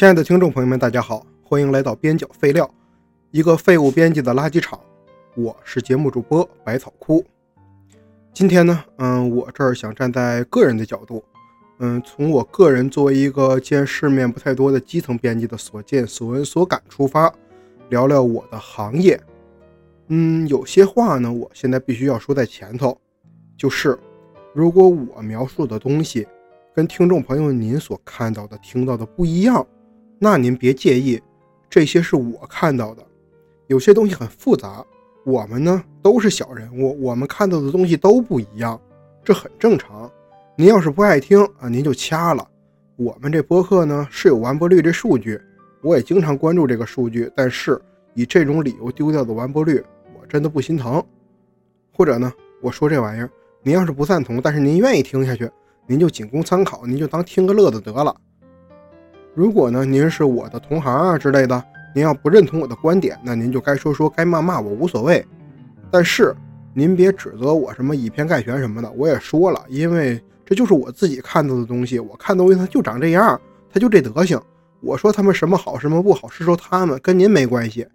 亲爱的听众朋友们，大家好，欢迎来到边角废料，一个废物编辑的垃圾场。我是节目主播百草枯。今天呢，嗯，我这儿想站在个人的角度，嗯，从我个人作为一个见世面不太多的基层编辑的所见所闻所感出发，聊聊我的行业。嗯，有些话呢，我现在必须要说在前头，就是如果我描述的东西跟听众朋友您所看到的、听到的不一样。那您别介意，这些是我看到的。有些东西很复杂，我们呢都是小人物，我们看到的东西都不一样，这很正常。您要是不爱听啊，您就掐了。我们这播客呢是有完播率这数据，我也经常关注这个数据。但是以这种理由丢掉的完播率，我真的不心疼。或者呢，我说这玩意儿，您要是不赞同，但是您愿意听下去，您就仅供参考，您就当听个乐子得了。如果呢，您是我的同行啊之类的，您要不认同我的观点，那您就该说说，该骂骂我无所谓。但是您别指责我什么以偏概全什么的，我也说了，因为这就是我自己看到的东西，我看东西它就长这样，它就这德行。我说他们什么好什么不好是说他们，跟您没关系。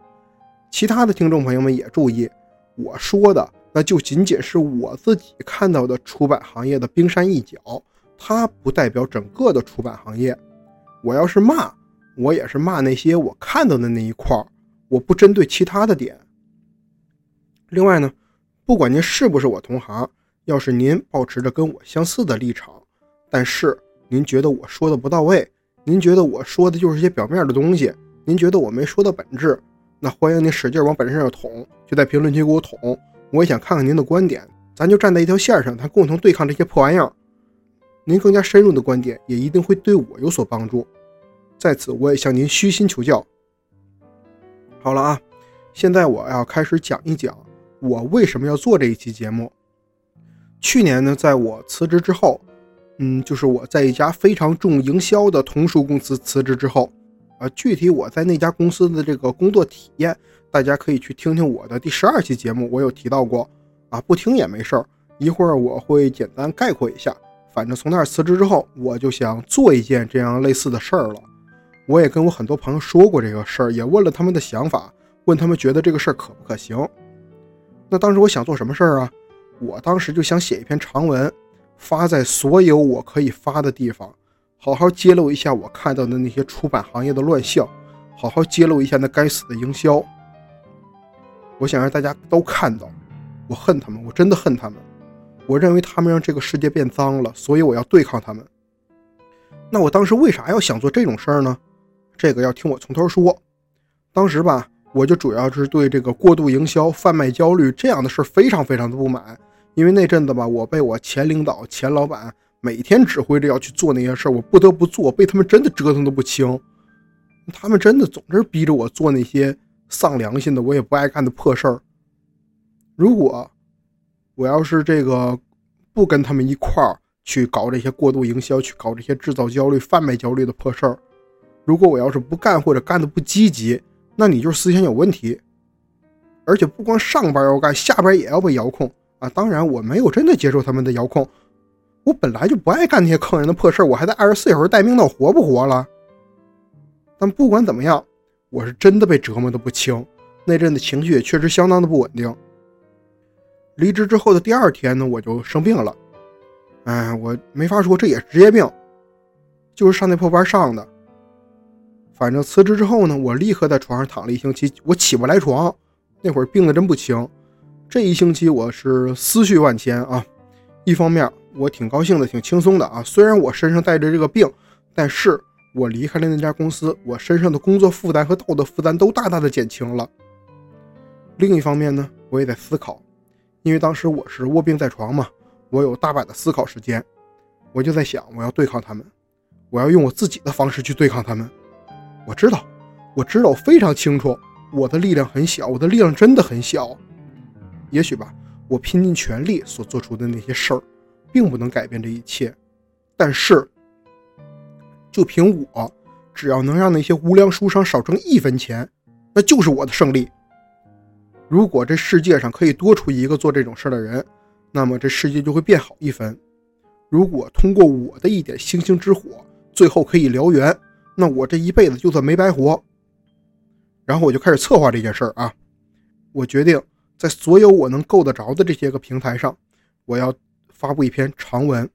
其他的听众朋友们也注意，我说的那就仅仅是我自己看到的出版行业的冰山一角，它不代表整个的出版行业。我要是骂，我也是骂那些我看到的那一块儿，我不针对其他的点。另外呢，不管您是不是我同行，要是您保持着跟我相似的立场，但是您觉得我说的不到位，您觉得我说的就是些表面的东西，您觉得我没说到本质，那欢迎您使劲往本质上捅，就在评论区给我捅。我也想看看您的观点，咱就站在一条线上，咱共同对抗这些破玩意儿。您更加深入的观点也一定会对我有所帮助，在此我也向您虚心求教。好了啊，现在我要开始讲一讲我为什么要做这一期节目。去年呢，在我辞职之后，嗯，就是我在一家非常重营销的童书公司辞职之后，啊，具体我在那家公司的这个工作体验，大家可以去听听我的第十二期节目，我有提到过啊，不听也没事儿，一会儿我会简单概括一下。反正从那儿辞职之后，我就想做一件这样类似的事儿了。我也跟我很多朋友说过这个事儿，也问了他们的想法，问他们觉得这个事儿可不可行。那当时我想做什么事儿啊？我当时就想写一篇长文，发在所有我可以发的地方，好好揭露一下我看到的那些出版行业的乱象，好好揭露一下那该死的营销。我想让大家都看到，我恨他们，我真的恨他们。我认为他们让这个世界变脏了，所以我要对抗他们。那我当时为啥要想做这种事儿呢？这个要听我从头说。当时吧，我就主要是对这个过度营销、贩卖焦虑这样的事儿非常非常的不满。因为那阵子吧，我被我前领导、前老板每天指挥着要去做那些事儿，我不得不做，被他们真的折腾的不轻。他们真的总是逼着我做那些丧良心的、我也不爱干的破事儿。如果我要是这个不跟他们一块儿去搞这些过度营销，去搞这些制造焦虑、贩卖焦虑的破事儿，如果我要是不干或者干的不积极，那你就是思想有问题。而且不光上班要干，下班也要被遥控啊！当然，我没有真的接受他们的遥控，我本来就不爱干那些坑人的破事儿，我还在二十四小时待命，那我活不活了？但不管怎么样，我是真的被折磨的不轻，那阵的情绪也确实相当的不稳定。离职之后的第二天呢，我就生病了。哎，我没法说，这也是职业病，就是上那破班上的。反正辞职之后呢，我立刻在床上躺了一星期，我起不来床。那会儿病的真不轻，这一星期我是思绪万千啊。一方面我挺高兴的，挺轻松的啊。虽然我身上带着这个病，但是我离开了那家公司，我身上的工作负担和道德负担都大大的减轻了。另一方面呢，我也在思考。因为当时我是卧病在床嘛，我有大把的思考时间，我就在想，我要对抗他们，我要用我自己的方式去对抗他们。我知道，我知道，我非常清楚，我的力量很小，我的力量真的很小。也许吧，我拼尽全力所做出的那些事儿，并不能改变这一切。但是，就凭我，只要能让那些无良书商少挣一分钱，那就是我的胜利。如果这世界上可以多出一个做这种事的人，那么这世界就会变好一分。如果通过我的一点星星之火，最后可以燎原，那我这一辈子就算没白活。然后我就开始策划这件事儿啊，我决定在所有我能够得着的这些个平台上，我要发布一篇长文。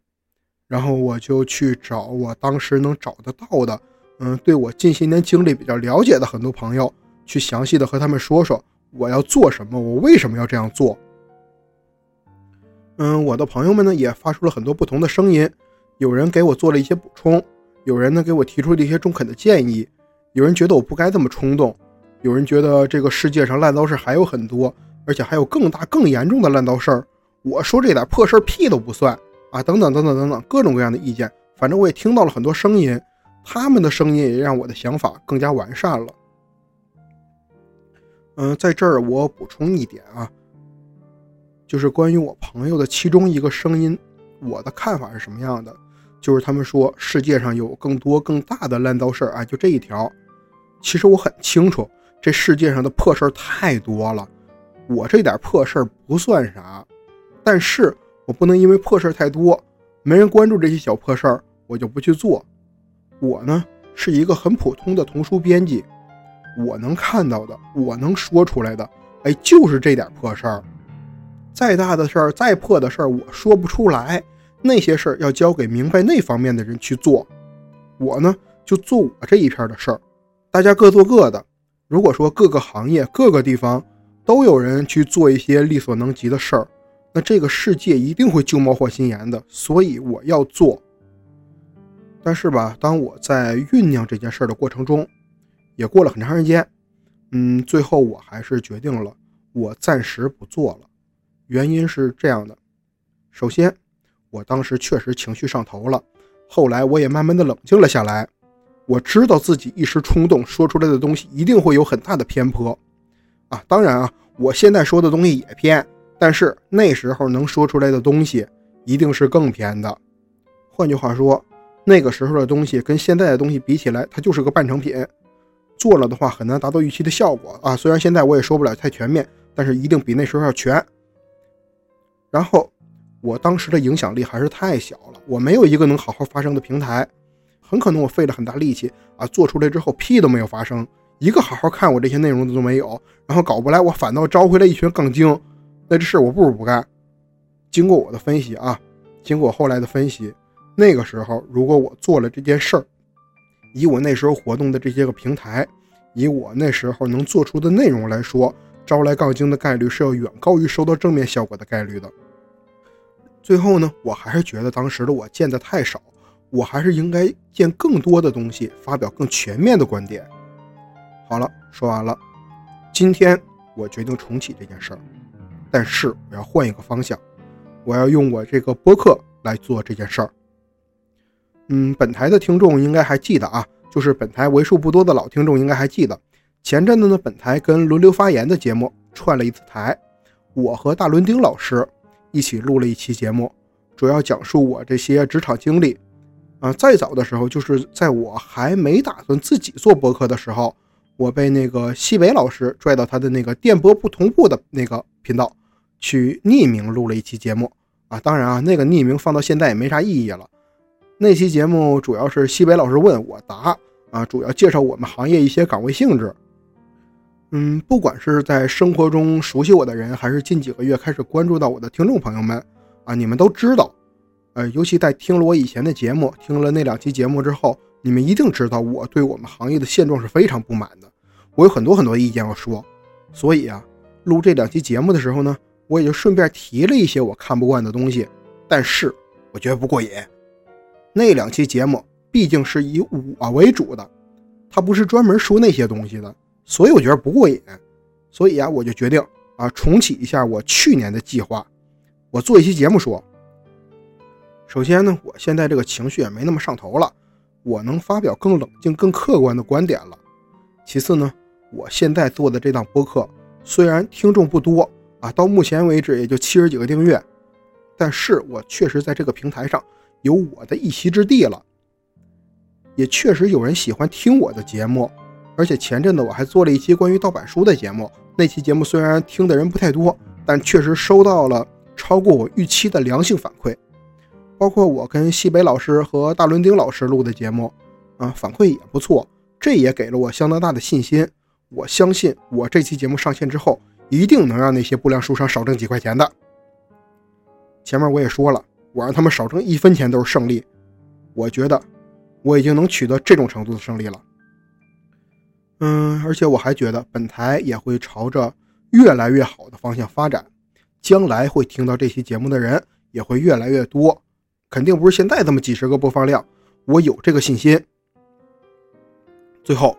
然后我就去找我当时能找得到的，嗯，对我近些年经历比较了解的很多朋友，去详细的和他们说说我要做什么，我为什么要这样做。嗯，我的朋友们呢也发出了很多不同的声音，有人给我做了一些补充，有人呢给我提出了一些中肯的建议，有人觉得我不该这么冲动，有人觉得这个世界上烂糟事还有很多，而且还有更大更严重的烂糟事儿，我说这点破事儿屁都不算。啊，等等等等等等，各种各样的意见，反正我也听到了很多声音，他们的声音也让我的想法更加完善了。嗯，在这儿我补充一点啊，就是关于我朋友的其中一个声音，我的看法是什么样的？就是他们说世界上有更多更大的烂糟事儿啊，就这一条。其实我很清楚，这世界上的破事儿太多了，我这点破事儿不算啥，但是。我不能因为破事儿太多，没人关注这些小破事儿，我就不去做。我呢是一个很普通的童书编辑，我能看到的，我能说出来的，哎，就是这点破事儿。再大的事儿，再破的事儿，我说不出来。那些事儿要交给明白那方面的人去做。我呢就做我这一片的事儿，大家各做各的。如果说各个行业、各个地方都有人去做一些力所能及的事儿。那这个世界一定会旧貌换新颜的，所以我要做。但是吧，当我在酝酿这件事的过程中，也过了很长时间，嗯，最后我还是决定了，我暂时不做了。原因是这样的：首先，我当时确实情绪上头了，后来我也慢慢的冷静了下来。我知道自己一时冲动说出来的东西一定会有很大的偏颇啊，当然啊，我现在说的东西也偏。但是那时候能说出来的东西一定是更偏的。换句话说，那个时候的东西跟现在的东西比起来，它就是个半成品。做了的话很难达到预期的效果啊。虽然现在我也说不了太全面，但是一定比那时候要全。然后我当时的影响力还是太小了，我没有一个能好好发声的平台，很可能我费了很大力气啊，做出来之后屁都没有发生，一个好好看我这些内容的都没有。然后搞不来，我反倒招回来一群杠精。那这事我不如不干。经过我的分析啊，经过我后来的分析，那个时候如果我做了这件事儿，以我那时候活动的这些个平台，以我那时候能做出的内容来说，招来杠精的概率是要远高于收到正面效果的概率的。最后呢，我还是觉得当时的我见的太少，我还是应该见更多的东西，发表更全面的观点。好了，说完了。今天我决定重启这件事儿。但是我要换一个方向，我要用我这个播客来做这件事儿。嗯，本台的听众应该还记得啊，就是本台为数不多的老听众应该还记得，前阵子呢，本台跟轮流发言的节目串了一次台，我和大伦丁老师一起录了一期节目，主要讲述我这些职场经历。啊，再早的时候，就是在我还没打算自己做播客的时候，我被那个西北老师拽到他的那个电波不同步的那个频道。去匿名录了一期节目啊，当然啊，那个匿名放到现在也没啥意义了。那期节目主要是西北老师问我答啊，主要介绍我们行业一些岗位性质。嗯，不管是在生活中熟悉我的人，还是近几个月开始关注到我的听众朋友们啊，你们都知道，呃，尤其在听了我以前的节目，听了那两期节目之后，你们一定知道我对我们行业的现状是非常不满的。我有很多很多意见要说，所以啊，录这两期节目的时候呢。我也就顺便提了一些我看不惯的东西，但是我觉得不过瘾。那两期节目毕竟是以我为主的，他不是专门说那些东西的，所以我觉得不过瘾。所以啊，我就决定啊重启一下我去年的计划，我做一期节目说。首先呢，我现在这个情绪也没那么上头了，我能发表更冷静、更客观的观点了。其次呢，我现在做的这档播客虽然听众不多。啊，到目前为止也就七十几个订阅，但是我确实在这个平台上有我的一席之地了，也确实有人喜欢听我的节目，而且前阵子我还做了一期关于盗版书的节目，那期节目虽然听的人不太多，但确实收到了超过我预期的良性反馈，包括我跟西北老师和大伦丁老师录的节目，啊，反馈也不错，这也给了我相当大的信心。我相信我这期节目上线之后，一定能让那些不良书商少挣几块钱的。前面我也说了，我让他们少挣一分钱都是胜利。我觉得我已经能取得这种程度的胜利了。嗯，而且我还觉得本台也会朝着越来越好的方向发展，将来会听到这期节目的人也会越来越多，肯定不是现在这么几十个播放量，我有这个信心。最后，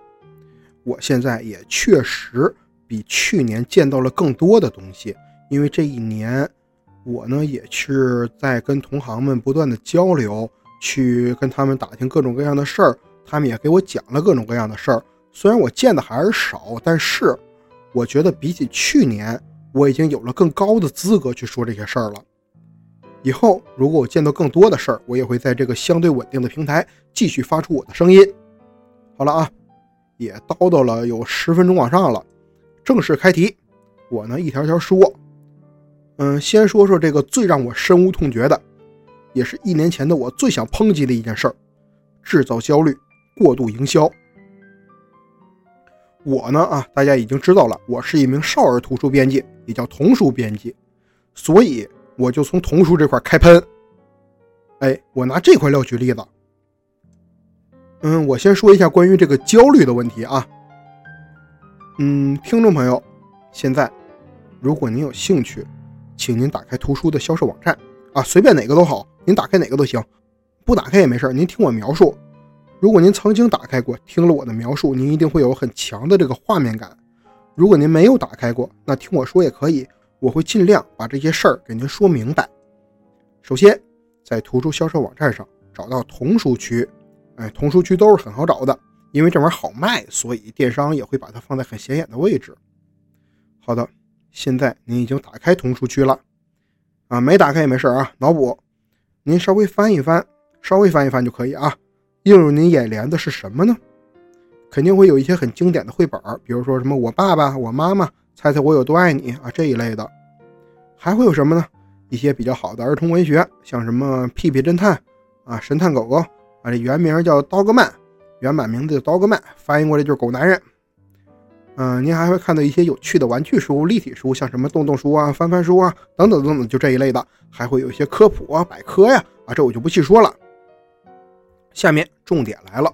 我现在也确实比去年见到了更多的东西，因为这一年我呢也是在跟同行们不断的交流，去跟他们打听各种各样的事儿，他们也给我讲了各种各样的事儿。虽然我见的还是少，但是我觉得比起去年，我已经有了更高的资格去说这些事儿了。以后如果我见到更多的事儿，我也会在这个相对稳定的平台继续发出我的声音。好了啊，也叨叨了有十分钟往上了，正式开题。我呢一条条说，嗯，先说说这个最让我深恶痛绝的，也是一年前的我最想抨击的一件事儿：制造焦虑、过度营销。我呢啊，大家已经知道了，我是一名少儿图书编辑，也叫童书编辑，所以我就从童书这块开喷。哎，我拿这块料举例子。嗯，我先说一下关于这个焦虑的问题啊。嗯，听众朋友，现在如果您有兴趣，请您打开图书的销售网站啊，随便哪个都好，您打开哪个都行，不打开也没事您听我描述。如果您曾经打开过，听了我的描述，您一定会有很强的这个画面感。如果您没有打开过，那听我说也可以，我会尽量把这些事儿给您说明白。首先，在图书销售网站上找到童书区，哎，童书区都是很好找的，因为这玩意儿好卖，所以电商也会把它放在很显眼的位置。好的，现在您已经打开童书区了，啊，没打开也没事啊，脑补，您稍微翻一翻，稍微翻一翻就可以啊。映入您眼帘的是什么呢？肯定会有一些很经典的绘本，比如说什么“我爸爸”“我妈妈”“猜猜我有多爱你”啊这一类的。还会有什么呢？一些比较好的儿童文学，像什么《屁屁侦探》啊，《神探狗狗》啊，这原名叫《刀哥曼》，原版名字叫《刀哥曼》，翻译过来就是“狗男人”。嗯，您还会看到一些有趣的玩具书、立体书，像什么动动书啊、翻翻书啊等等等等，就这一类的。还会有一些科普啊、百科呀啊，这我就不细说了。下面重点来了，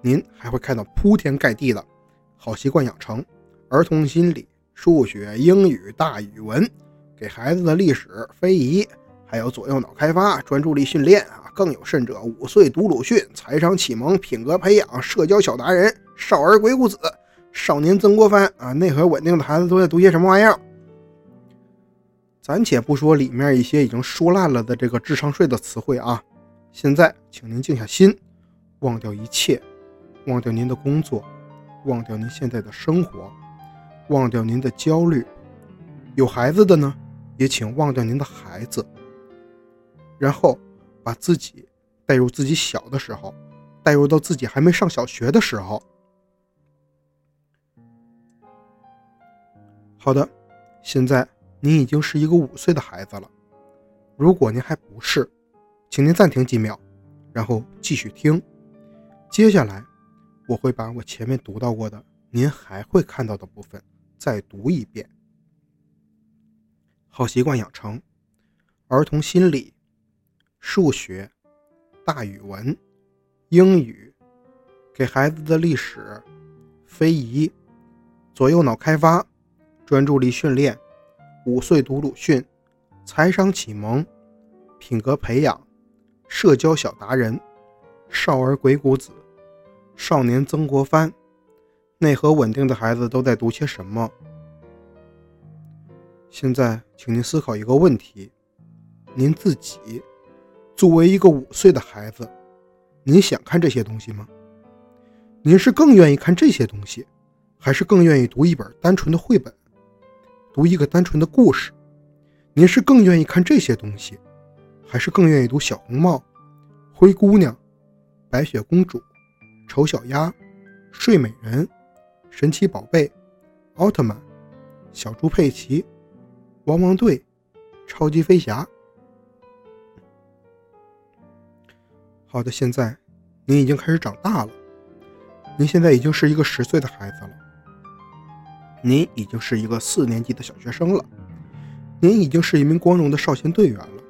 您还会看到铺天盖地的好习惯养成、儿童心理、数学、英语、大语文，给孩子的历史、非遗，还有左右脑开发、专注力训练啊，更有甚者，五岁读鲁迅、财商启蒙、品格培养、社交小达人、少儿鬼谷子、少年曾国藩啊，内核稳定的孩子都在读些什么玩意儿？暂且不说里面一些已经说烂了的这个智商税的词汇啊。现在，请您静下心，忘掉一切，忘掉您的工作，忘掉您现在的生活，忘掉您的焦虑。有孩子的呢，也请忘掉您的孩子，然后把自己带入自己小的时候，带入到自己还没上小学的时候。好的，现在您已经是一个五岁的孩子了。如果您还不是，请您暂停几秒，然后继续听。接下来，我会把我前面读到过的，您还会看到的部分再读一遍。好习惯养成、儿童心理、数学、大语文、英语、给孩子的历史、非遗、左右脑开发、专注力训练、五岁读鲁迅、财商启蒙、品格培养。社交小达人，少儿鬼谷子，少年曾国藩，内核稳定的孩子都在读些什么？现在，请您思考一个问题：您自己作为一个五岁的孩子，您想看这些东西吗？您是更愿意看这些东西，还是更愿意读一本单纯的绘本，读一个单纯的故事？您是更愿意看这些东西？还是更愿意读《小红帽》《灰姑娘》《白雪公主》《丑小鸭》《睡美人》《神奇宝贝》《奥特曼》《小猪佩奇》《汪汪队》《超级飞侠》。好的，现在您已经开始长大了。您现在已经是一个十岁的孩子了，您已经是一个四年级的小学生了，您已经是一名光荣的少先队员了。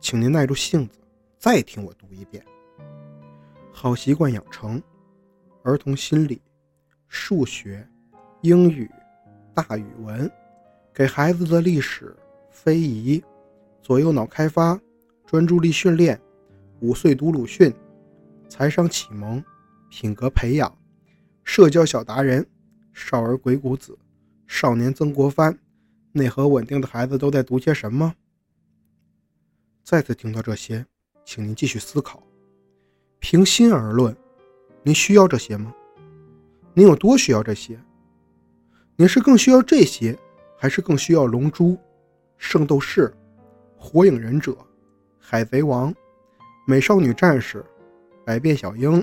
请您耐住性子，再听我读一遍。好习惯养成，儿童心理，数学、英语、大语文，给孩子的历史、非遗、左右脑开发、专注力训练，五岁读鲁迅，财商启蒙。品格培养，社交小达人，少儿鬼谷子，少年曾国藩，内核稳定的孩子都在读些什么？再次听到这些，请您继续思考。平心而论，您需要这些吗？您有多需要这些？您是更需要这些，还是更需要《龙珠》《圣斗士》《火影忍者》《海贼王》《美少女战士》《百变小樱》？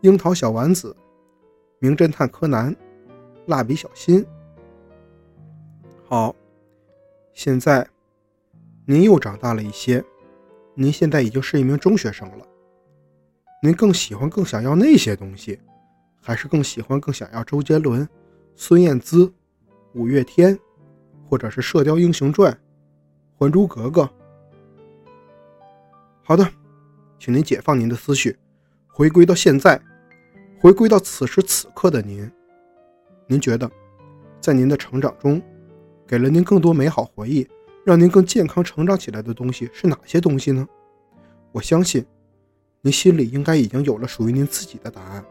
樱桃小丸子、名侦探柯南、蜡笔小新。好，现在您又长大了一些，您现在已经是一名中学生了。您更喜欢、更想要那些东西，还是更喜欢、更想要周杰伦、孙燕姿、五月天，或者是《射雕英雄传》《还珠格格》？好的，请您解放您的思绪，回归到现在。回归到此时此刻的您，您觉得，在您的成长中，给了您更多美好回忆，让您更健康成长起来的东西是哪些东西呢？我相信，您心里应该已经有了属于您自己的答案。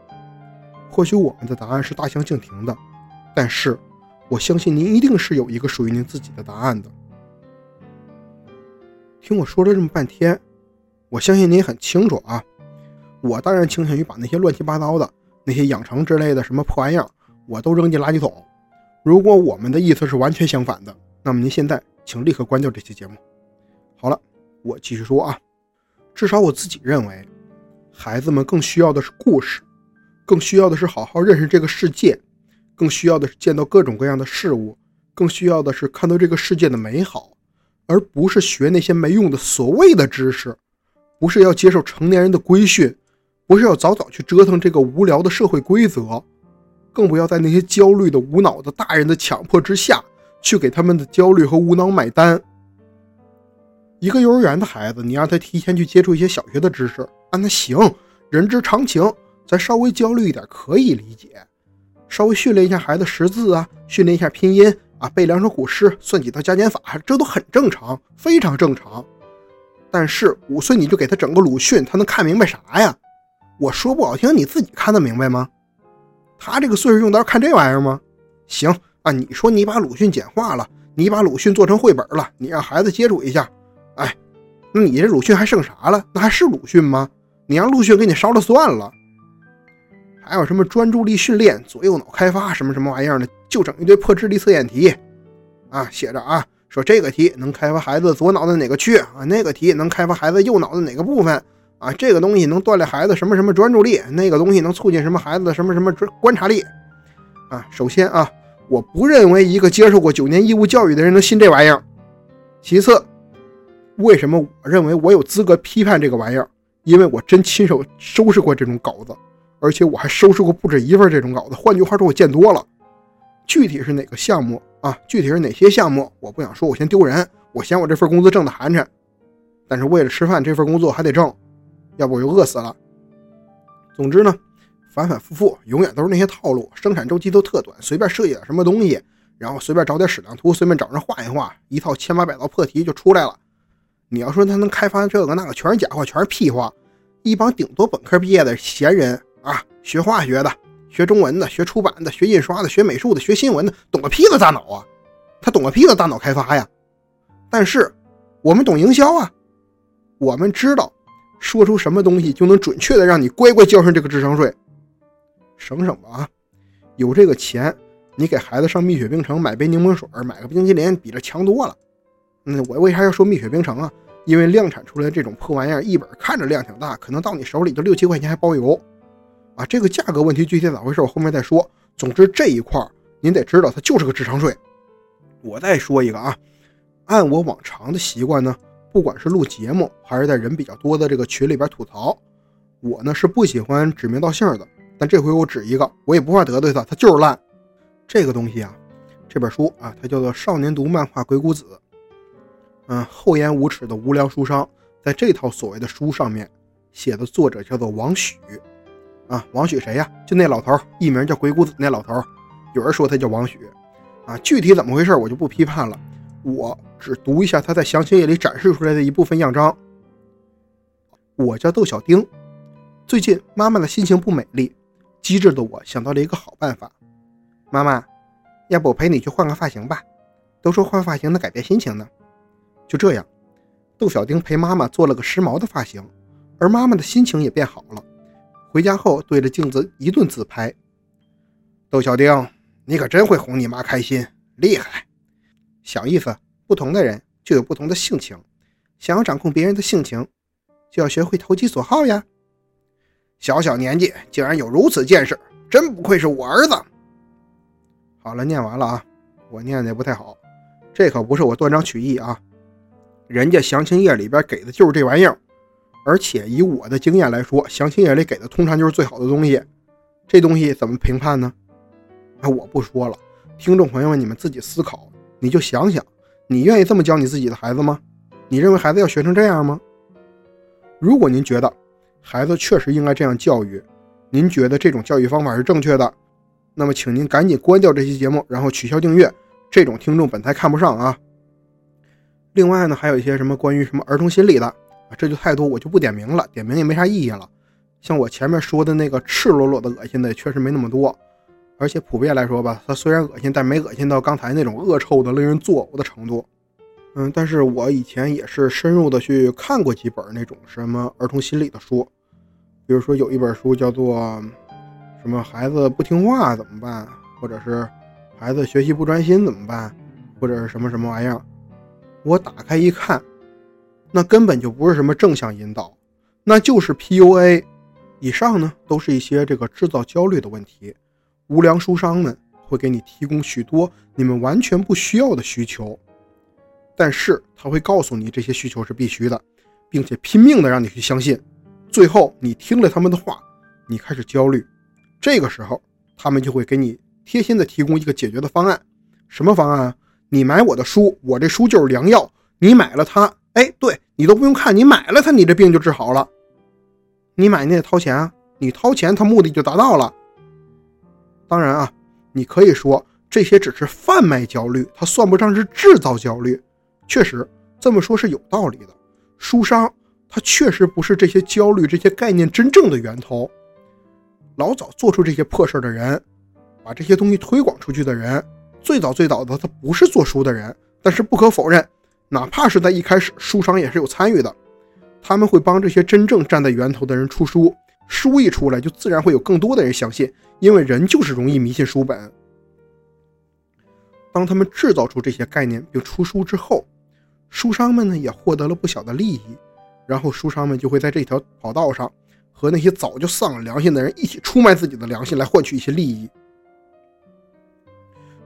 或许我们的答案是大相径庭的，但是我相信您一定是有一个属于您自己的答案的。听我说了这么半天，我相信您很清楚啊。我当然倾向于把那些乱七八糟的。那些养成之类的什么破玩意儿，我都扔进垃圾桶。如果我们的意思是完全相反的，那么您现在请立刻关掉这期节目。好了，我继续说啊。至少我自己认为，孩子们更需要的是故事，更需要的是好好认识这个世界，更需要的是见到各种各样的事物，更需要的是看到这个世界的美好，而不是学那些没用的所谓的知识，不是要接受成年人的规训。不是要早早去折腾这个无聊的社会规则，更不要在那些焦虑的、无脑的大人的强迫之下去给他们的焦虑和无脑买单。一个幼儿园的孩子，你让他提前去接触一些小学的知识，啊，那行，人之常情。咱稍微焦虑一点可以理解，稍微训练一下孩子识字啊，训练一下拼音啊，背两首古诗，算几道加减法，这都很正常，非常正常。但是五岁你就给他整个鲁迅，他能看明白啥呀？我说不好听，你自己看得明白吗？他这个岁数用得着看这玩意儿吗？行啊，你说你把鲁迅简化了，你把鲁迅做成绘本了，你让孩子接触一下，哎，那你这鲁迅还剩啥了？那还是鲁迅吗？你让鲁迅给你烧了算了。还有什么专注力训练、左右脑开发什么什么玩意儿的，就整一堆破智力测验题啊，写着啊，说这个题能开发孩子左脑的哪个区啊，那个题能开发孩子右脑的哪个部分。啊，这个东西能锻炼孩子什么什么专注力，那个东西能促进什么孩子的什么什么专观察力。啊，首先啊，我不认为一个接受过九年义务教育的人能信这玩意儿。其次，为什么我认为我有资格批判这个玩意儿？因为我真亲手收拾过这种稿子，而且我还收拾过不止一份这种稿子。换句话说，我见多了。具体是哪个项目啊？具体是哪些项目？我不想说，我嫌丢人，我嫌我这份工资挣的寒碜。但是为了吃饭，这份工作还得挣。要不我就饿死了。总之呢，反反复复，永远都是那些套路，生产周期都特短，随便设计点什么东西，然后随便找点矢量图，随便找人画一画，一套千八百道破题就出来了。你要说他能开发这个那个，全是假话，全是屁话。一帮顶多本科毕业的闲人啊，学化学的，学中文的，学出版的，学印刷的，学美术的，学新闻的，懂个屁的大脑啊！他懂个屁的大脑开发呀！但是我们懂营销啊，我们知道。说出什么东西就能准确的让你乖乖交上这个智商税，省省吧啊！有这个钱，你给孩子上蜜雪冰城买杯柠檬水，买个冰淇淋，比这强多了。嗯，我为啥要说蜜雪冰城啊？因为量产出来这种破玩意儿，一本看着量挺大，可能到你手里就六七块钱还包邮啊！这个价格问题具体咋回事，我后面再说。总之这一块儿您得知道，它就是个智商税。我再说一个啊，按我往常的习惯呢。不管是录节目，还是在人比较多的这个群里边吐槽，我呢是不喜欢指名道姓的，但这回我指一个，我也不怕得罪他，他就是烂。这个东西啊，这本书啊，它叫做《少年读漫画鬼谷子》。嗯，厚颜无耻的无良书商，在这套所谓的书上面写的作者叫做王许。啊，王许谁呀？就那老头，艺名叫鬼谷子那老头。有人说他叫王许。啊，具体怎么回事我就不批判了，我只读一下他在详情页里展示出来的一部分样章。我叫窦小丁，最近妈妈的心情不美丽，机智的我想到了一个好办法。妈妈，要不我陪你去换个发型吧？都说换发型能改变心情呢。就这样，窦小丁陪妈妈做了个时髦的发型，而妈妈的心情也变好了。回家后对着镜子一顿自拍。窦小丁，你可真会哄你妈开心，厉害！小意思，不同的人就有不同的性情，想要掌控别人的性情，就要学会投其所好呀。小小年纪竟然有如此见识，真不愧是我儿子。好了，念完了啊，我念的也不太好，这可不是我断章取义啊。人家详情页里边给的就是这玩意儿，而且以我的经验来说，详情页里给的通常就是最好的东西。这东西怎么评判呢？那，我不说了，听众朋友们，你们自己思考。你就想想，你愿意这么教你自己的孩子吗？你认为孩子要学成这样吗？如果您觉得孩子确实应该这样教育，您觉得这种教育方法是正确的，那么请您赶紧关掉这期节目，然后取消订阅。这种听众本台看不上啊。另外呢，还有一些什么关于什么儿童心理的，这就太多，我就不点名了，点名也没啥意义了。像我前面说的那个赤裸裸的恶心的，确实没那么多。而且普遍来说吧，它虽然恶心，但没恶心到刚才那种恶臭的、令人作呕的程度。嗯，但是我以前也是深入的去看过几本那种什么儿童心理的书，比如说有一本书叫做什么孩子不听话怎么办，或者是孩子学习不专心怎么办，或者是什么什么玩意儿。我打开一看，那根本就不是什么正向引导，那就是 PUA。以上呢，都是一些这个制造焦虑的问题。无良书商们会给你提供许多你们完全不需要的需求，但是他会告诉你这些需求是必须的，并且拼命的让你去相信。最后你听了他们的话，你开始焦虑。这个时候，他们就会给你贴心的提供一个解决的方案。什么方案？你买我的书，我这书就是良药。你买了它，哎，对你都不用看，你买了它，你这病就治好了。你买你得掏钱啊，你掏钱，它目的就达到了。当然啊，你可以说这些只是贩卖焦虑，它算不上是制造焦虑。确实这么说是有道理的。书商他确实不是这些焦虑、这些概念真正的源头。老早做出这些破事的人，把这些东西推广出去的人。最早最早的他不是做书的人，但是不可否认，哪怕是在一开始，书商也是有参与的。他们会帮这些真正站在源头的人出书，书一出来，就自然会有更多的人相信，因为人就是容易迷信书本。当他们制造出这些概念并出书之后，书商们呢也获得了不小的利益，然后书商们就会在这条跑道上和那些早就丧了良心的人一起出卖自己的良心，来换取一些利益。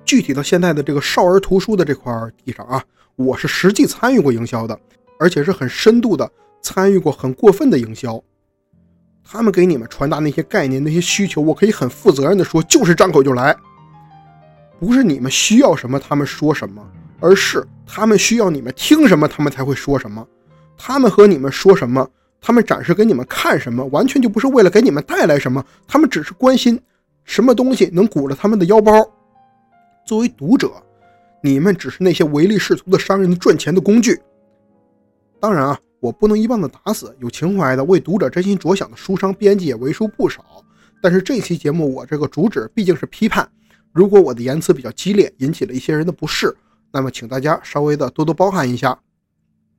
具体到现在的这个少儿图书的这块地上啊，我是实际参与过营销的，而且是很深度的参与过很过分的营销。他们给你们传达那些概念、那些需求，我可以很负责任的说，就是张口就来，不是你们需要什么他们说什么，而是他们需要你们听什么他们才会说什么。他们和你们说什么，他们展示给你们看什么，完全就不是为了给你们带来什么，他们只是关心什么东西能鼓了他们的腰包。作为读者，你们只是那些唯利是图的商人赚钱的工具。当然啊，我不能一棒子打死有情怀的、为读者真心着想的书商编辑也为数不少。但是这期节目我这个主旨毕竟是批判，如果我的言辞比较激烈，引起了一些人的不适，那么请大家稍微的多多包涵一下。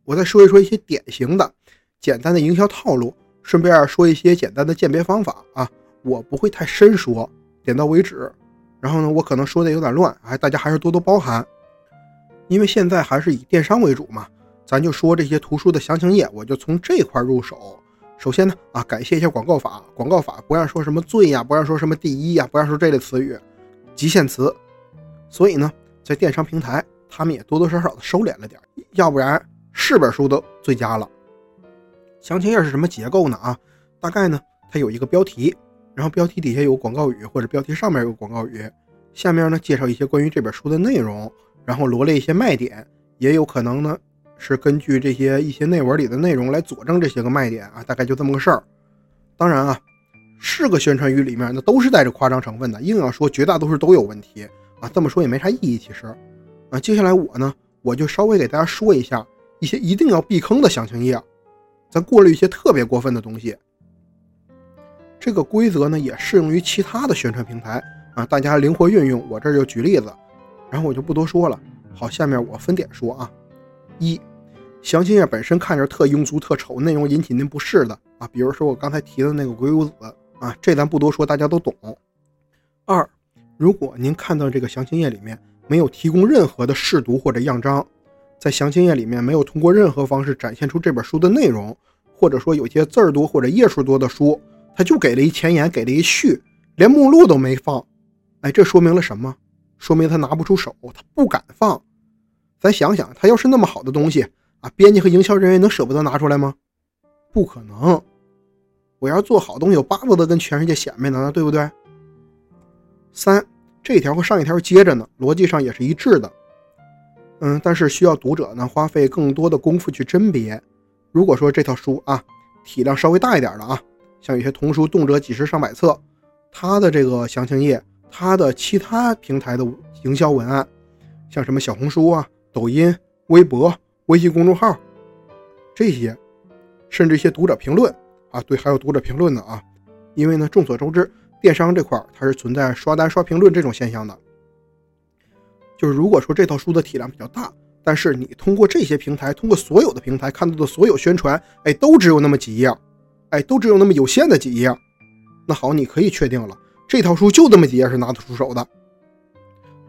我再说一说一些典型的、简单的营销套路，顺便说一些简单的鉴别方法啊。我不会太深说，点到为止。然后呢，我可能说的有点乱，哎，大家还是多多包涵。因为现在还是以电商为主嘛，咱就说这些图书的详情页，我就从这块入手。首先呢，啊，感谢一下广告法，广告法不让说什么最呀，不让说什么第一呀，不让说这类词语，极限词。所以呢，在电商平台，他们也多多少少的收敛了点，要不然是本书都最佳了。详情页是什么结构呢？啊，大概呢，它有一个标题，然后标题底下有广告语，或者标题上面有广告语，下面呢介绍一些关于这本书的内容，然后罗列一些卖点，也有可能呢是根据这些一些内文里的内容来佐证这些个卖点啊，大概就这么个事儿。当然啊，是个宣传语里面那都是带着夸张成分的，硬要说绝大多数都有问题啊，这么说也没啥意义。其实啊，接下来我呢，我就稍微给大家说一下一些一定要避坑的详情页，咱过滤一些特别过分的东西。这个规则呢，也适用于其他的宣传平台啊，大家灵活运用。我这就举例子，然后我就不多说了。好，下面我分点说啊。一，详情页本身看着特庸俗、特丑，内容引起您不适的啊，比如说我刚才提的那个鬼谷子啊，这咱不多说，大家都懂。二，如果您看到这个详情页里面没有提供任何的试读或者样章，在详情页里面没有通过任何方式展现出这本书的内容，或者说有些字儿多或者页数多的书。他就给了一前言，给了一序，连目录都没放。哎，这说明了什么？说明他拿不出手，他不敢放。咱想想，他要是那么好的东西啊，编辑和营销人员能舍不得拿出来吗？不可能。我要做好东西，我巴不得跟全世界显摆呢，对不对？三，这条和上一条接着呢，逻辑上也是一致的。嗯，但是需要读者呢花费更多的功夫去甄别。如果说这套书啊，体量稍微大一点的啊。像有些童书动辄几十上百册，它的这个详情页，它的其他平台的营销文案，像什么小红书啊、抖音、微博、微信公众号这些，甚至一些读者评论啊，对，还有读者评论呢啊，因为呢，众所周知，电商这块它是存在刷单刷评论这种现象的。就是如果说这套书的体量比较大，但是你通过这些平台，通过所有的平台看到的所有宣传，哎，都只有那么几页。哎，都只有那么有限的几页，那好，你可以确定了，这套书就这么几页是拿得出手的。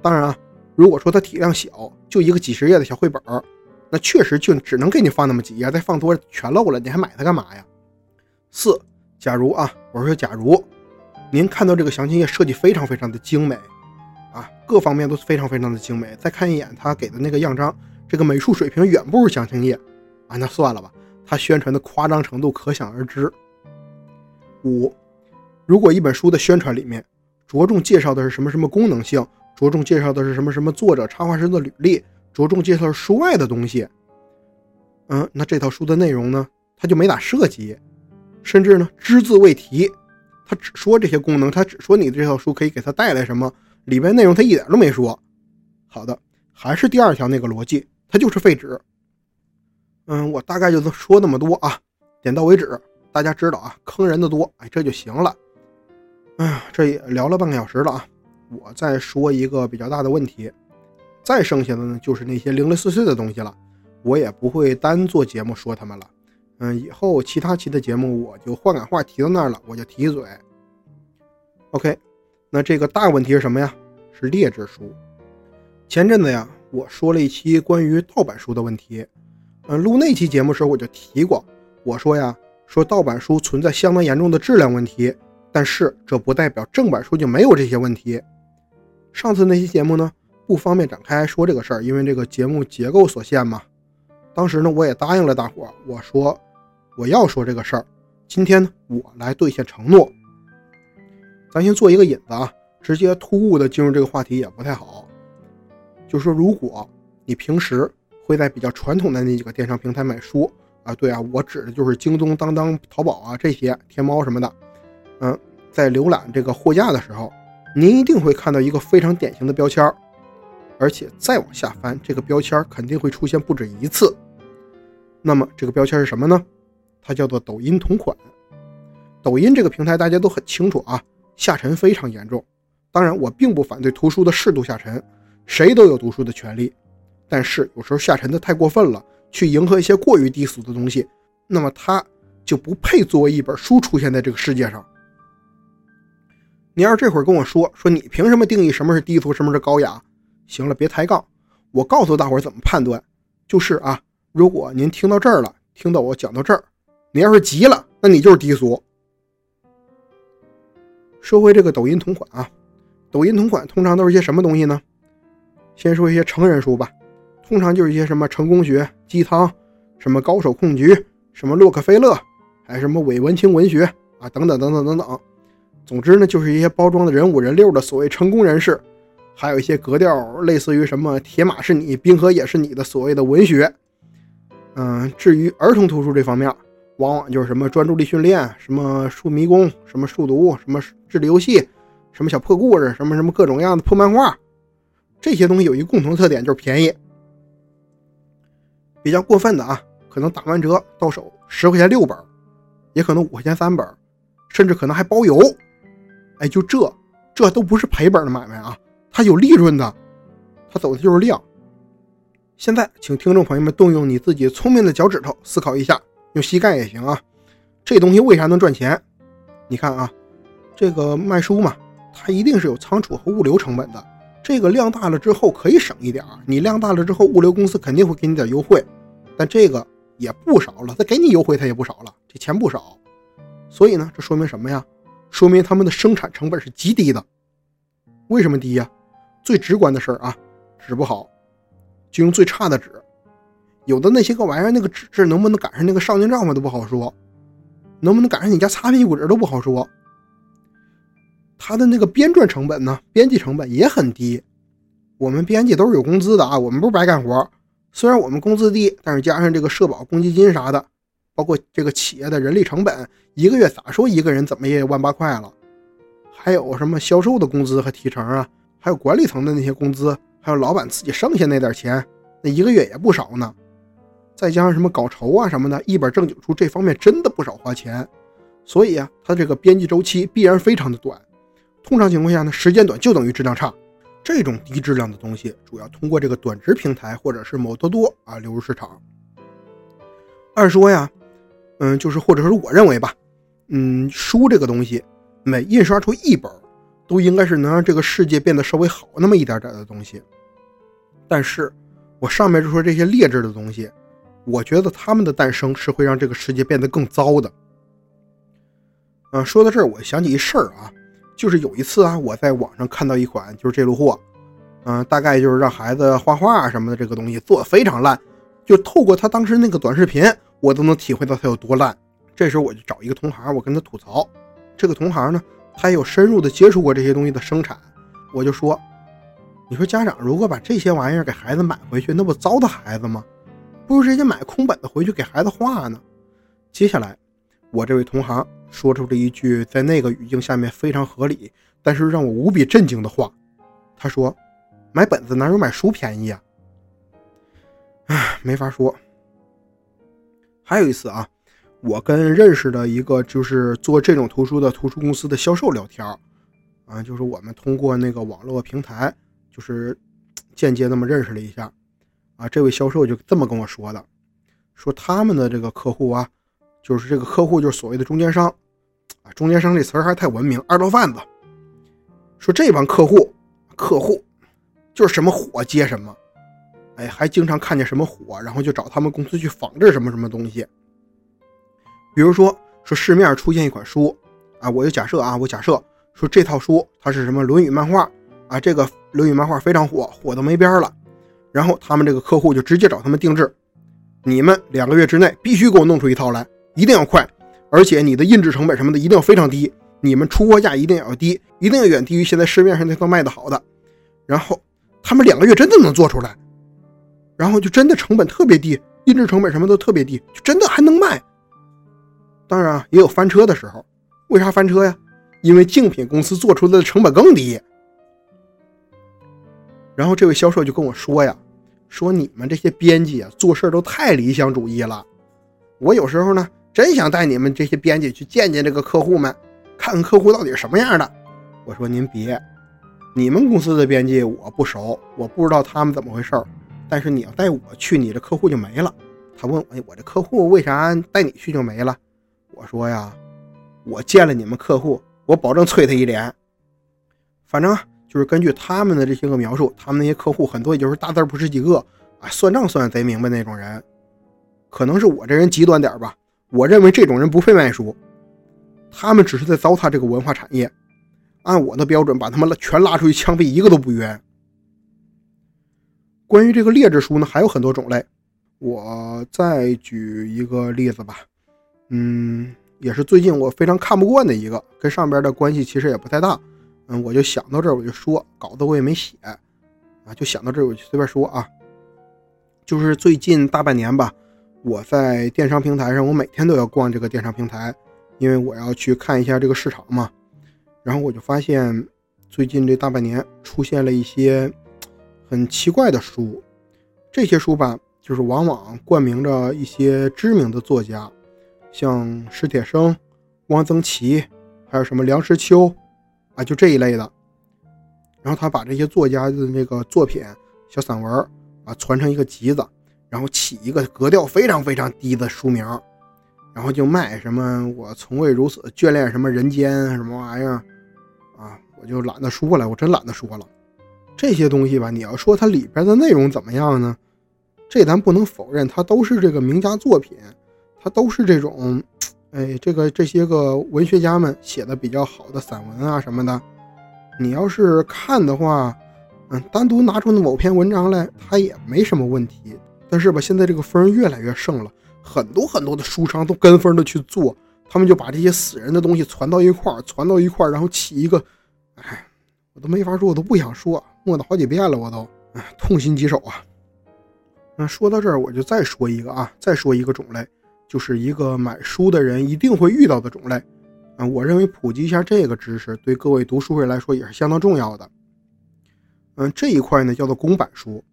当然啊，如果说它体量小，就一个几十页的小绘本，那确实就只能给你放那么几页，再放多全漏了，你还买它干嘛呀？四，假如啊，我说假如您看到这个详情页设计非常非常的精美啊，各方面都非常非常的精美，再看一眼他给的那个样章，这个美术水平远不如详情页啊，那算了吧。他宣传的夸张程度可想而知。五，如果一本书的宣传里面着重介绍的是什么什么功能性，着重介绍的是什么什么作者插画师的履历，着重介绍书外的东西，嗯，那这套书的内容呢，他就没咋涉及，甚至呢只字未提，他只说这些功能，他只说你这套书可以给他带来什么，里边内容他一点都没说。好的，还是第二条那个逻辑，它就是废纸。嗯，我大概就说那么多啊，点到为止。大家知道啊，坑人的多，哎，这就行了。哎呀，这也聊了半个小时了啊。我再说一个比较大的问题，再剩下的呢就是那些零零碎碎的东西了。我也不会单做节目说他们了。嗯，以后其他期的节目我就换感话提到那儿了，我就提一嘴。OK，那这个大问题是什么呀？是劣质书。前阵子呀，我说了一期关于盗版书的问题。嗯，录那期节目时候我就提过，我说呀，说盗版书存在相当严重的质量问题，但是这不代表正版书就没有这些问题。上次那期节目呢，不方便展开说这个事儿，因为这个节目结构所限嘛。当时呢，我也答应了大伙，我说我要说这个事儿。今天呢，我来兑现承诺。咱先做一个引子啊，直接突兀的进入这个话题也不太好。就说如果你平时。会在比较传统的那几个电商平台买书啊，对啊，我指的就是京东、当当、淘宝啊这些，天猫什么的。嗯，在浏览这个货架的时候，您一定会看到一个非常典型的标签，而且再往下翻，这个标签肯定会出现不止一次。那么这个标签是什么呢？它叫做抖音同款。抖音这个平台大家都很清楚啊，下沉非常严重。当然，我并不反对图书的适度下沉，谁都有读书的权利。但是有时候下沉的太过分了，去迎合一些过于低俗的东西，那么它就不配作为一本书出现在这个世界上。你要是这会儿跟我说说你凭什么定义什么是低俗，什么是高雅？行了，别抬杠，我告诉大伙儿怎么判断，就是啊，如果您听到这儿了，听到我讲到这儿，你要是急了，那你就是低俗。说回这个抖音同款啊，抖音同款通常都是些什么东西呢？先说一些成人书吧。通常就是一些什么成功学、鸡汤，什么高手控局，什么洛克菲勒，还什么伪文青文学啊，等等等等等等。总之呢，就是一些包装的人五人六的所谓成功人士，还有一些格调类似于什么“铁马是你，冰河也是你”的所谓的文学。嗯，至于儿童图书这方面，往往就是什么专注力训练、什么数迷宫、什么数独、什么智力游戏、什么小破故事、什么什么各种各样的破漫画。这些东西有一个共同特点，就是便宜。比较过分的啊，可能打完折到手十块钱六本，也可能五块钱三本，甚至可能还包邮。哎，就这，这都不是赔本的买卖啊，它有利润的，它走的就是量。现在，请听众朋友们动用你自己聪明的脚趾头思考一下，用膝盖也行啊。这东西为啥能赚钱？你看啊，这个卖书嘛，它一定是有仓储和物流成本的。这个量大了之后可以省一点儿，你量大了之后，物流公司肯定会给你点优惠，但这个也不少了，他给你优惠他也不少了，这钱不少。所以呢，这说明什么呀？说明他们的生产成本是极低的。为什么低呀？最直观的事儿啊，纸不好，就用最差的纸。有的那些个玩意儿，那个纸质能不能赶上那个少年账嘛都不好说，能不能赶上你家擦屁股纸都不好说。它的那个编撰成本呢，编辑成本也很低。我们编辑都是有工资的啊，我们不是白干活。虽然我们工资低，但是加上这个社保、公积金啥的，包括这个企业的人力成本，一个月咋说一个人怎么也万八块了。还有什么销售的工资和提成啊，还有管理层的那些工资，还有老板自己剩下那点钱，那一个月也不少呢。再加上什么稿酬啊什么的，一本正经书这方面真的不少花钱。所以啊，它这个编辑周期必然非常的短。通常情况下呢，时间短就等于质量差。这种低质量的东西，主要通过这个短值平台或者是某多多啊流入市场。按说呀，嗯，就是或者说是我认为吧，嗯，书这个东西，每印刷出一本，都应该是能让这个世界变得稍微好那么一点点的东西。但是，我上面就说这些劣质的东西，我觉得它们的诞生是会让这个世界变得更糟的。嗯，说到这儿，我想起一事儿啊。就是有一次啊，我在网上看到一款就是这路货，嗯，大概就是让孩子画画什么的这个东西做的非常烂，就透过他当时那个短视频，我都能体会到它有多烂。这时候我就找一个同行，我跟他吐槽。这个同行呢，他也有深入的接触过这些东西的生产，我就说，你说家长如果把这些玩意儿给孩子买回去，那不糟蹋孩子吗？不如直接买空本子回去给孩子画呢。接下来，我这位同行。说出了一句在那个语境下面非常合理，但是让我无比震惊的话。他说：“买本子哪有买书便宜啊？”唉，没法说。还有一次啊，我跟认识的一个就是做这种图书的图书公司的销售聊天啊，就是我们通过那个网络平台，就是间接那么认识了一下啊。这位销售就这么跟我说的，说他们的这个客户啊。就是这个客户，就是所谓的中间商，啊，中间商这词儿还太文明，二道贩子。说这帮客户，客户就是什么火接什么，哎，还经常看见什么火，然后就找他们公司去仿制什么什么东西。比如说，说市面上出现一款书，啊，我就假设啊，我假设说这套书它是什么《论语》漫画，啊，这个《论语》漫画非常火，火到没边了，然后他们这个客户就直接找他们定制，你们两个月之内必须给我弄出一套来。一定要快，而且你的印制成本什么的一定要非常低，你们出货价一定要低，一定要远低于现在市面上那套卖的好的。然后他们两个月真的能做出来，然后就真的成本特别低，印制成本什么都特别低，就真的还能卖。当然啊，也有翻车的时候。为啥翻车呀？因为竞品公司做出来的成本更低。然后这位销售就跟我说呀，说你们这些编辑啊，做事都太理想主义了。我有时候呢。真想带你们这些编辑去见见这个客户们，看看客户到底什么样的。我说您别，你们公司的编辑我不熟，我不知道他们怎么回事。但是你要带我去，你的客户就没了。他问我，我这客户为啥带你去就没了？我说呀，我见了你们客户，我保证啐他一脸。反正就是根据他们的这些个描述，他们那些客户很多也就是大字不识几个啊，算账算的贼明白那种人。可能是我这人极端点吧。我认为这种人不配卖书，他们只是在糟蹋这个文化产业。按我的标准，把他们全拉出去枪毙，一个都不冤。关于这个劣质书呢，还有很多种类。我再举一个例子吧，嗯，也是最近我非常看不惯的一个，跟上边的关系其实也不太大。嗯，我就想到这儿我就说，稿子我也没写啊，就想到这儿我就随便说啊。就是最近大半年吧，我在电商平台上，我每天都要逛这个电商平台，因为我要去看一下这个市场嘛。然后我就发现，最近这大半年出现了一些很奇怪的书，这些书吧。就是往往冠名着一些知名的作家，像史铁生、汪曾祺，还有什么梁实秋，啊，就这一类的。然后他把这些作家的那个作品、小散文啊，传成一个集子，然后起一个格调非常非常低的书名，然后就卖什么“我从未如此眷恋什么人间什么玩意儿”，啊，我就懒得说了，我真懒得说了。这些东西吧，你要说它里边的内容怎么样呢？这咱不能否认，它都是这个名家作品，它都是这种，哎，这个这些个文学家们写的比较好的散文啊什么的。你要是看的话，嗯，单独拿出那某篇文章来，它也没什么问题。但是吧，现在这个风越来越盛了，很多很多的书商都跟风的去做，他们就把这些死人的东西攒到一块儿，攒到一块儿，然后起一个，哎，我都没法说，我都不想说，默了好几遍了，我都，哎，痛心疾首啊。那说到这儿，我就再说一个啊，再说一个种类，就是一个买书的人一定会遇到的种类啊。我认为普及一下这个知识，对各位读书人来说也是相当重要的。嗯，这一块呢叫做公版书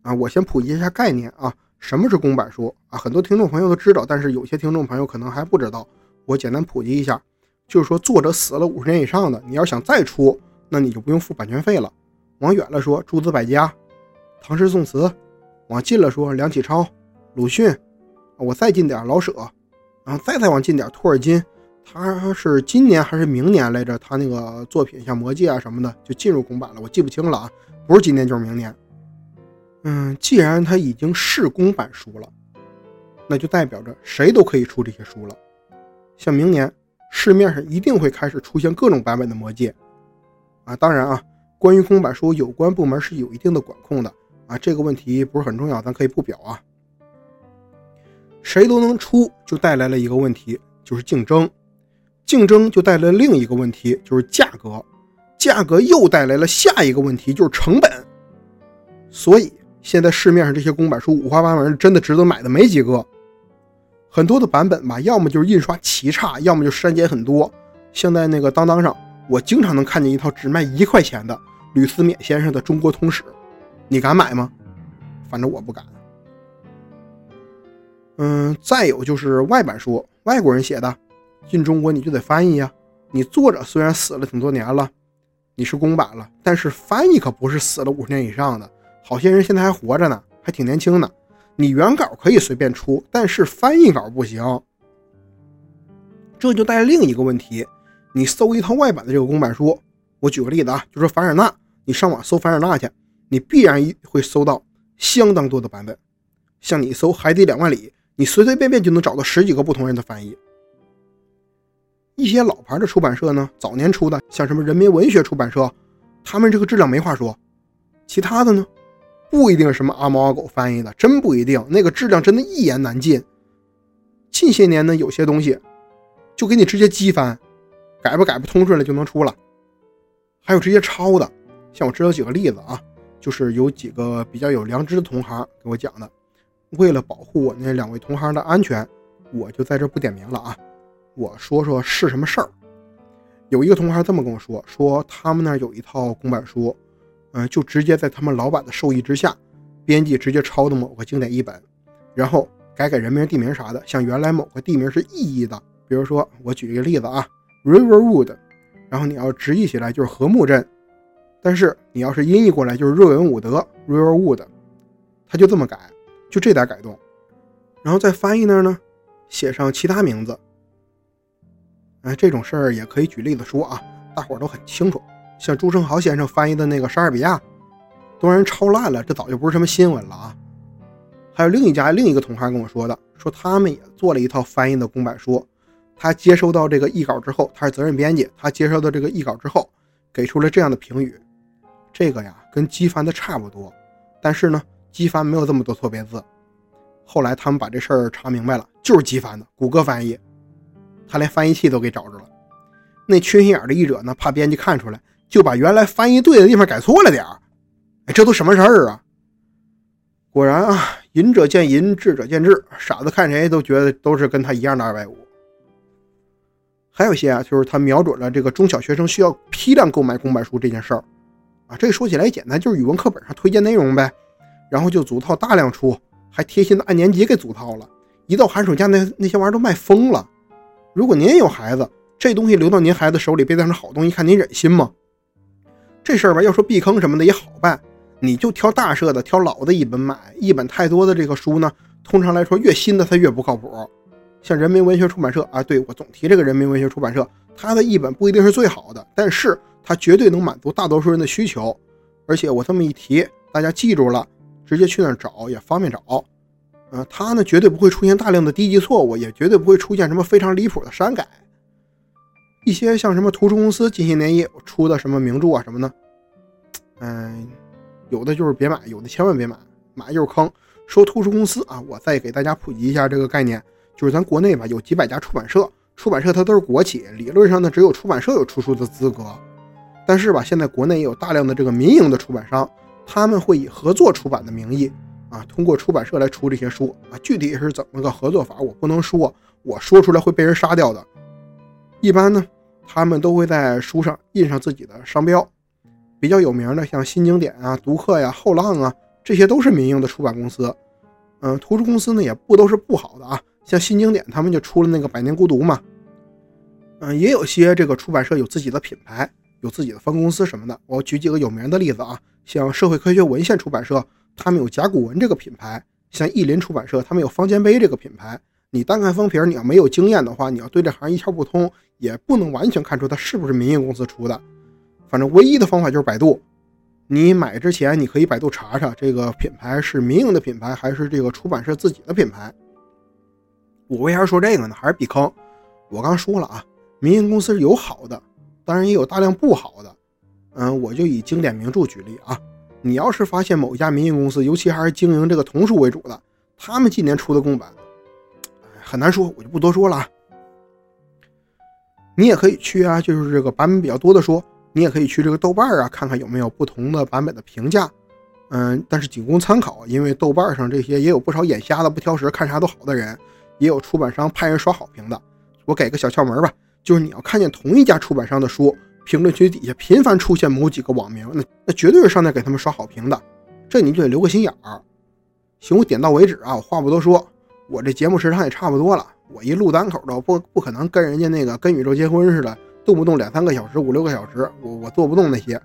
啊。我先普及一下概念啊，什么是公版书啊？很多听众朋友都知道，但是有些听众朋友可能还不知道。我简单普及一下，就是说作者死了五十年以上的，你要想再出，那你就不用付版权费了。往远了说，诸子百家、唐诗宋词。往近了说，梁启超、鲁迅，我再近点老舍，然后再再往近点托尔金，他是今年还是明年来着？他那个作品像《魔戒》啊什么的就进入公版了，我记不清了啊，不是今年就是明年。嗯，既然他已经是公版书了，那就代表着谁都可以出这些书了。像明年市面上一定会开始出现各种版本的《魔戒》啊，当然啊，关于公版书，有关部门是有一定的管控的。啊，这个问题不是很重要，咱可以不表啊。谁都能出，就带来了一个问题，就是竞争；竞争就带来另一个问题，就是价格；价格又带来了下一个问题，就是成本。所以现在市面上这些公版书五花八门，真的值得买的没几个。很多的版本吧，要么就是印刷奇差，要么就删减很多。像在那个当当上，我经常能看见一套只卖一块钱的吕思勉先生的《中国通史》。你敢买吗？反正我不敢。嗯，再有就是外版书，外国人写的，进中国你就得翻译呀。你作者虽然死了挺多年了，你是公版了，但是翻译可不是死了五十年以上的，好些人现在还活着呢，还挺年轻的。你原稿可以随便出，但是翻译稿不行。这就带另一个问题，你搜一套外版的这个公版书，我举个例子啊，就说凡尔纳，你上网搜凡尔纳去。你必然会搜到相当多的版本，像你搜《海底两万里》，你随随便便就能找到十几个不同人的翻译。一些老牌的出版社呢，早年出的，像什么人民文学出版社，他们这个质量没话说。其他的呢，不一定什么阿猫阿狗翻译的，真不一定，那个质量真的一言难尽。近些年呢，有些东西就给你直接机翻，改不改不通顺了就能出了，还有直接抄的，像我知道几个例子啊。就是有几个比较有良知的同行给我讲的，为了保护我那两位同行的安全，我就在这不点名了啊。我说说是什么事儿。有一个同行这么跟我说，说他们那儿有一套公版书，嗯，就直接在他们老板的授意之下，编辑直接抄的某个经典译本，然后改改人名地名啥的，像原来某个地名是意译的，比如说我举一个例子啊，Riverwood，然后你要直译起来就是和睦镇。但是你要是音译过来就是瑞文伍德 （Riverwood），他就这么改，就这点改动。然后在翻译那儿呢，写上其他名字。哎，这种事儿也可以举例子说啊，大伙儿都很清楚。像朱生豪先生翻译的那个《莎士比亚》，都让人抄烂了，这早就不是什么新闻了啊。还有另一家另一个同行跟我说的，说他们也做了一套翻译的公版书，他接收到这个译稿之后，他是责任编辑，他接收到这个译稿之后，给出了这样的评语。这个呀，跟机翻的差不多，但是呢，机翻没有这么多错别字。后来他们把这事儿查明白了，就是机翻的，谷歌翻译，他连翻译器都给找着了。那缺心眼的译者呢，怕编辑看出来，就把原来翻译对的地方改错了点儿。哎，这都什么事儿啊？果然啊，仁者见仁，智者见智，傻子看谁都觉得都是跟他一样的二百五。还有些啊，就是他瞄准了这个中小学生需要批量购买公版书这件事儿这说起来简单，就是语文课本上推荐内容呗，然后就组套大量出，还贴心的按年级给组套了。一到寒暑假，那那些玩意儿都卖疯了。如果您也有孩子，这东西留到您孩子手里被当成好东西看，您忍心吗？这事儿吧，要说避坑什么的也好办，你就挑大社的，挑老的一本买。一本太多的这个书呢，通常来说越新的它越不靠谱。像人民文学出版社啊，对我总提这个人民文学出版社，它的一本不一定是最好的，但是它绝对能满足大多数人的需求。而且我这么一提，大家记住了，直接去那儿找也方便找。呃，它呢绝对不会出现大量的低级错误，也绝对不会出现什么非常离谱的删改。一些像什么图书公司近些年也出的什么名著啊什么的，嗯，有的就是别买，有的千万别买，买就是坑。说图书公司啊，我再给大家普及一下这个概念，就是咱国内吧有几百家出版社，出版社它都是国企，理论上呢只有出版社有出书的资格。但是吧，现在国内也有大量的这个民营的出版商，他们会以合作出版的名义啊，通过出版社来出这些书啊，具体是怎么个合作法，我不能说，我说出来会被人杀掉的。一般呢。他们都会在书上印上自己的商标，比较有名的像新经典啊、读客呀、后浪啊，这些都是民营的出版公司。嗯，图书公司呢也不都是不好的啊，像新经典他们就出了那个《百年孤独》嘛。嗯，也有些这个出版社有自己的品牌，有自己的分公司什么的。我举几个有名的例子啊，像社会科学文献出版社，他们有甲骨文这个品牌；像译林出版社，他们有方尖碑这个品牌。你单看封皮，你要没有经验的话，你要对这行一窍不通，也不能完全看出它是不是民营公司出的。反正唯一的方法就是百度。你买之前，你可以百度查查这个品牌是民营的品牌还是这个出版社自己的品牌。我为啥说这个呢？还是避坑。我刚说了啊，民营公司是有好的，当然也有大量不好的。嗯，我就以经典名著举例啊。你要是发现某一家民营公司，尤其还是经营这个童书为主的，他们今年出的公版。很难说，我就不多说了。你也可以去啊，就是这个版本比较多的书，你也可以去这个豆瓣啊，看看有没有不同的版本的评价。嗯，但是仅供参考，因为豆瓣上这些也有不少眼瞎的、不挑食、看啥都好的人，也有出版商派人刷好评的。我给个小窍门吧，就是你要看见同一家出版商的书，评论区底下频繁出现某几个网名，那那绝对是上那给他们刷好评的，这你就得留个心眼儿。行，我点到为止啊，我话不多说。我这节目时长也差不多了，我一录单口的，不不可能跟人家那个跟宇宙结婚似的，动不动两三个小时、五六个小时，我我做不动那些。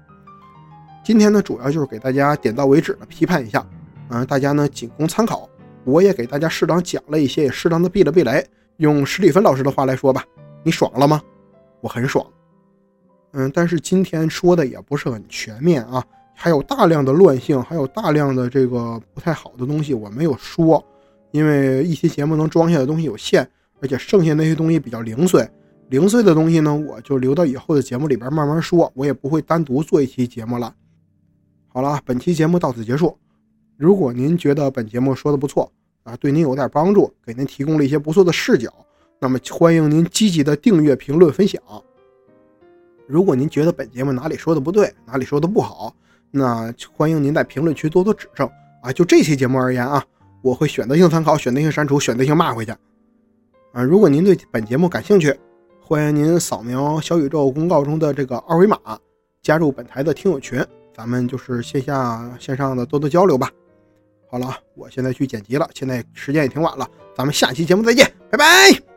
今天呢，主要就是给大家点到为止的批判一下，嗯，大家呢仅供参考。我也给大家适当讲了一些，也适当的避了避雷。用史蒂芬老师的话来说吧，你爽了吗？我很爽。嗯，但是今天说的也不是很全面啊，还有大量的乱性，还有大量的这个不太好的东西我没有说。因为一期节目能装下的东西有限，而且剩下那些东西比较零碎，零碎的东西呢，我就留到以后的节目里边慢慢说，我也不会单独做一期节目了。好了，本期节目到此结束。如果您觉得本节目说的不错啊，对您有点帮助，给您提供了一些不错的视角，那么欢迎您积极的订阅、评论、分享。如果您觉得本节目哪里说的不对，哪里说的不好，那欢迎您在评论区多多指正啊。就这期节目而言啊。我会选择性参考，选择性删除，选择性骂回去。啊，如果您对本节目感兴趣，欢迎您扫描小宇宙公告中的这个二维码，加入本台的听友群，咱们就是线下线上的多多交流吧。好了，我现在去剪辑了，现在时间也挺晚了，咱们下期节目再见，拜拜。